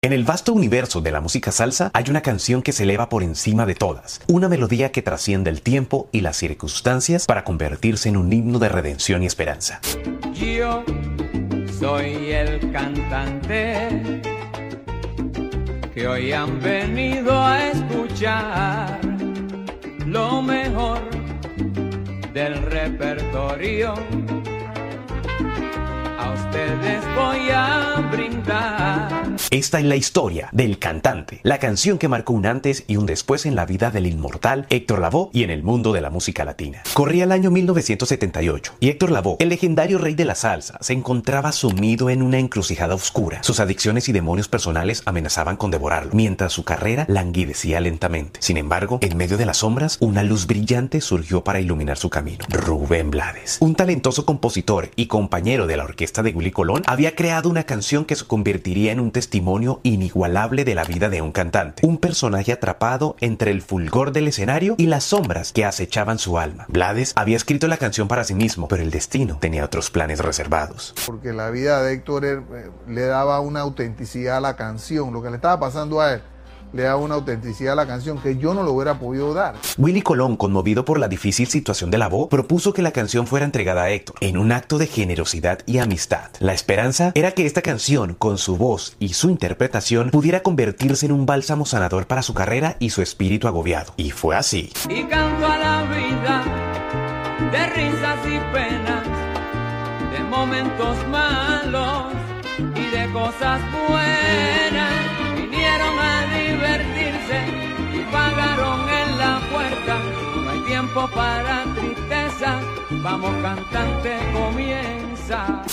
En el vasto universo de la música salsa hay una canción que se eleva por encima de todas, una melodía que trasciende el tiempo y las circunstancias para convertirse en un himno de redención y esperanza. Yo soy el cantante que hoy han venido a escuchar lo mejor del repertorio. A ustedes voy a brindar esta es la historia del cantante, la canción que marcó un antes y un después en la vida del inmortal Héctor Lavoe y en el mundo de la música latina. Corría el año 1978 y Héctor Lavoe, el legendario rey de la salsa, se encontraba sumido en una encrucijada oscura. Sus adicciones y demonios personales amenazaban con devorarlo, mientras su carrera languidecía lentamente. Sin embargo, en medio de las sombras, una luz brillante surgió para iluminar su camino. Rubén Blades, un talentoso compositor y compañero de la orquesta de Willy Colón, había creado una canción que se convertiría en un testimonio testimonio inigualable de la vida de un cantante, un personaje atrapado entre el fulgor del escenario y las sombras que acechaban su alma. Blades había escrito la canción para sí mismo, pero el destino tenía otros planes reservados. Porque la vida de Héctor eh, le daba una autenticidad a la canción, lo que le estaba pasando a él le da una autenticidad a la canción que yo no lo hubiera podido dar. Willy Colón, conmovido por la difícil situación de la voz, propuso que la canción fuera entregada a Héctor en un acto de generosidad y amistad. La esperanza era que esta canción, con su voz y su interpretación, pudiera convertirse en un bálsamo sanador para su carrera y su espíritu agobiado. Y fue así. Y canto a la vida de risas y penas, de momentos malos y de cosas buenas. Vinieron a divertirse y pagaron en la puerta. No hay tiempo para tristeza, vamos cantante, comienza.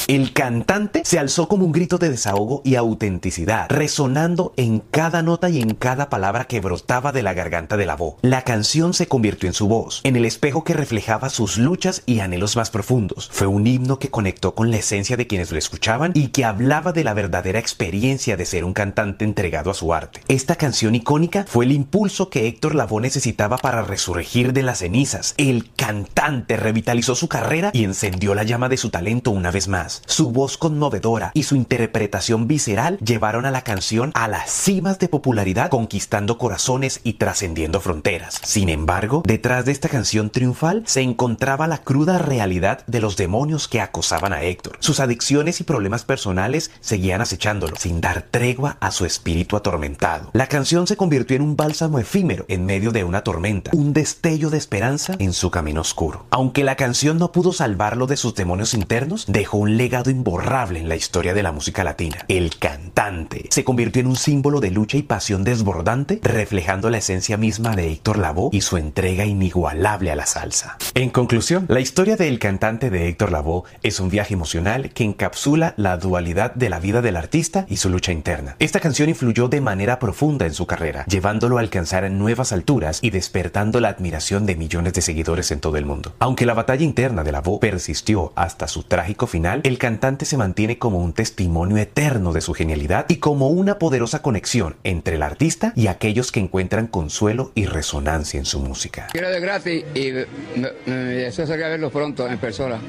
El cantante se alzó como un grito de desahogo y autenticidad, resonando en cada nota y en cada palabra que brotaba de la garganta de la voz. La canción se convirtió en su voz, en el espejo que reflejaba sus luchas y anhelos más profundos. Fue un himno que conectó con la esencia de quienes lo escuchaban y que hablaba de la verdadera experiencia de ser un cantante entregado a su arte. Esta canción icónica fue el impulso que Héctor Lavoe necesitaba para resurgir de las cenizas. El cantante revitalizó su carrera y encendió la llama de su talento una vez más. Su voz conmovedora y su interpretación visceral llevaron a la canción a las cimas de popularidad, conquistando corazones y trascendiendo fronteras. Sin embargo, detrás de esta canción triunfal se encontraba la cruda realidad de los demonios que acosaban a Héctor. Sus adicciones y problemas personales seguían acechándolo, sin dar tregua a su espíritu atormentado. La canción se convirtió en un bálsamo efímero en medio de una tormenta, un destello de esperanza en su camino oscuro. Aunque la canción no pudo salvarlo de sus demonios internos, dejó un legado imborrable en la historia de la música latina. El cantante se convirtió en un símbolo de lucha y pasión desbordante, reflejando la esencia misma de Héctor Lavoe y su entrega inigualable a la salsa. En conclusión, la historia del cantante de Héctor Lavoe es un viaje emocional que encapsula la dualidad de la vida del artista y su lucha interna. Esta canción influyó de manera profunda en su carrera, llevándolo a alcanzar nuevas alturas y despertando la admiración de millones de seguidores en todo el mundo. Aunque la batalla interna de Lavoe persistió hasta su trágico final, el cantante se mantiene como un testimonio eterno de su genialidad y como una poderosa conexión entre el artista y aquellos que encuentran consuelo y resonancia en su música. Quiero de gratis y me, deseo verlos pronto en persona,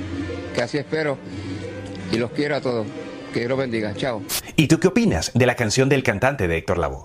que así espero y los quiero a todos. Que Dios los bendiga. Chao. ¿Y tú qué opinas de la canción del cantante de Héctor Lavoe?